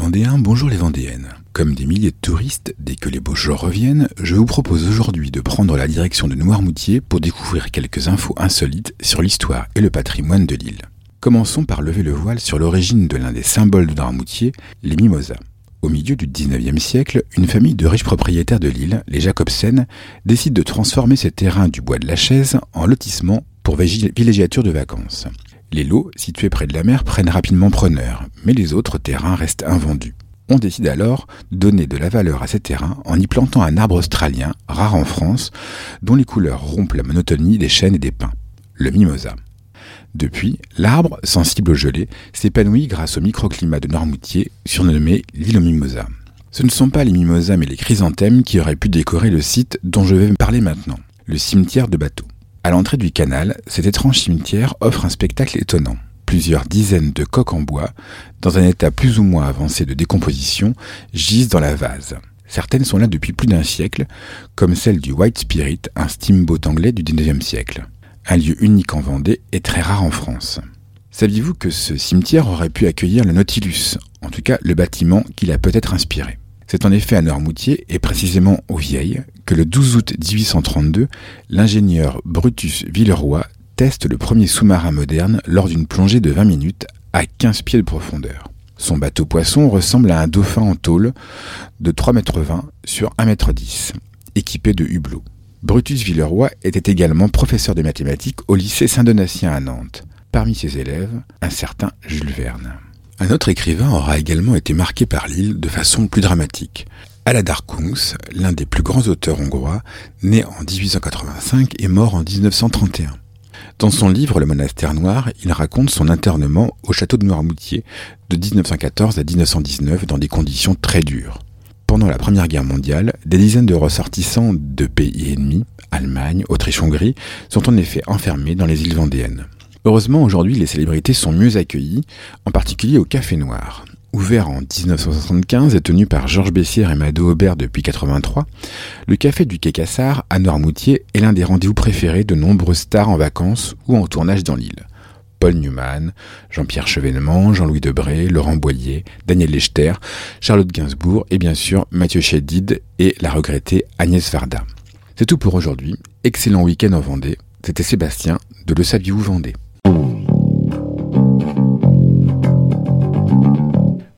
Vendéens, bonjour les Vendéennes. Comme des milliers de touristes, dès que les beaux jours reviennent, je vous propose aujourd'hui de prendre la direction de Noirmoutier pour découvrir quelques infos insolites sur l'histoire et le patrimoine de l'île. Commençons par lever le voile sur l'origine de l'un des symboles de Noirmoutier, les mimosas. Au milieu du 19e siècle, une famille de riches propriétaires de l'île, les Jacobsen, décide de transformer ces terrains du bois de la chaise en lotissement pour villégiature de vacances. Les lots, situés près de la mer, prennent rapidement preneur, mais les autres terrains restent invendus. On décide alors de donner de la valeur à ces terrains en y plantant un arbre australien, rare en France, dont les couleurs rompent la monotonie des chênes et des pins, le mimosa. Depuis, l'arbre, sensible au gelé, s'épanouit grâce au microclimat de Noirmoutier, surnommé l'île aux mimosas. Ce ne sont pas les mimosas mais les chrysanthèmes qui auraient pu décorer le site dont je vais parler maintenant, le cimetière de bateaux. À l'entrée du canal, cet étrange cimetière offre un spectacle étonnant. Plusieurs dizaines de coques en bois, dans un état plus ou moins avancé de décomposition, gisent dans la vase. Certaines sont là depuis plus d'un siècle, comme celle du White Spirit, un steamboat anglais du 19e siècle. Un lieu unique en Vendée et très rare en France. Saviez-vous que ce cimetière aurait pu accueillir le Nautilus, en tout cas le bâtiment qui l'a peut-être inspiré? C'est en effet à Noirmoutier, et précisément au Vieilles, le 12 août 1832, l'ingénieur Brutus Villeroy teste le premier sous-marin moderne lors d'une plongée de 20 minutes à 15 pieds de profondeur. Son bateau poisson ressemble à un dauphin en tôle de 3,20 m sur 1,10 m, équipé de hublots. Brutus Villeroy était également professeur de mathématiques au lycée Saint-Donatien à Nantes. Parmi ses élèves, un certain Jules Verne. Un autre écrivain aura également été marqué par l'île de façon plus dramatique. Aladar Kungs, l'un des plus grands auteurs hongrois, né en 1885 et mort en 1931. Dans son livre Le monastère noir, il raconte son internement au château de Noirmoutier de 1914 à 1919 dans des conditions très dures. Pendant la Première Guerre mondiale, des dizaines de ressortissants de pays ennemis, Allemagne, Autriche-Hongrie, sont en effet enfermés dans les îles vendéennes. Heureusement, aujourd'hui, les célébrités sont mieux accueillies, en particulier au Café Noir. Ouvert en 1975 et tenu par Georges Bessière et Mado Aubert depuis 83, le café du Quai Cassard à Noirmoutier est l'un des rendez-vous préférés de nombreuses stars en vacances ou en tournage dans l'île. Paul Newman, Jean-Pierre Chevènement, Jean-Louis Debré, Laurent Boyer, Daniel Lechter, Charlotte Gainsbourg et bien sûr Mathieu Chédid et la regrettée Agnès Varda. C'est tout pour aujourd'hui. Excellent week-end en Vendée. C'était Sébastien de Le Saviez-vous Vendée.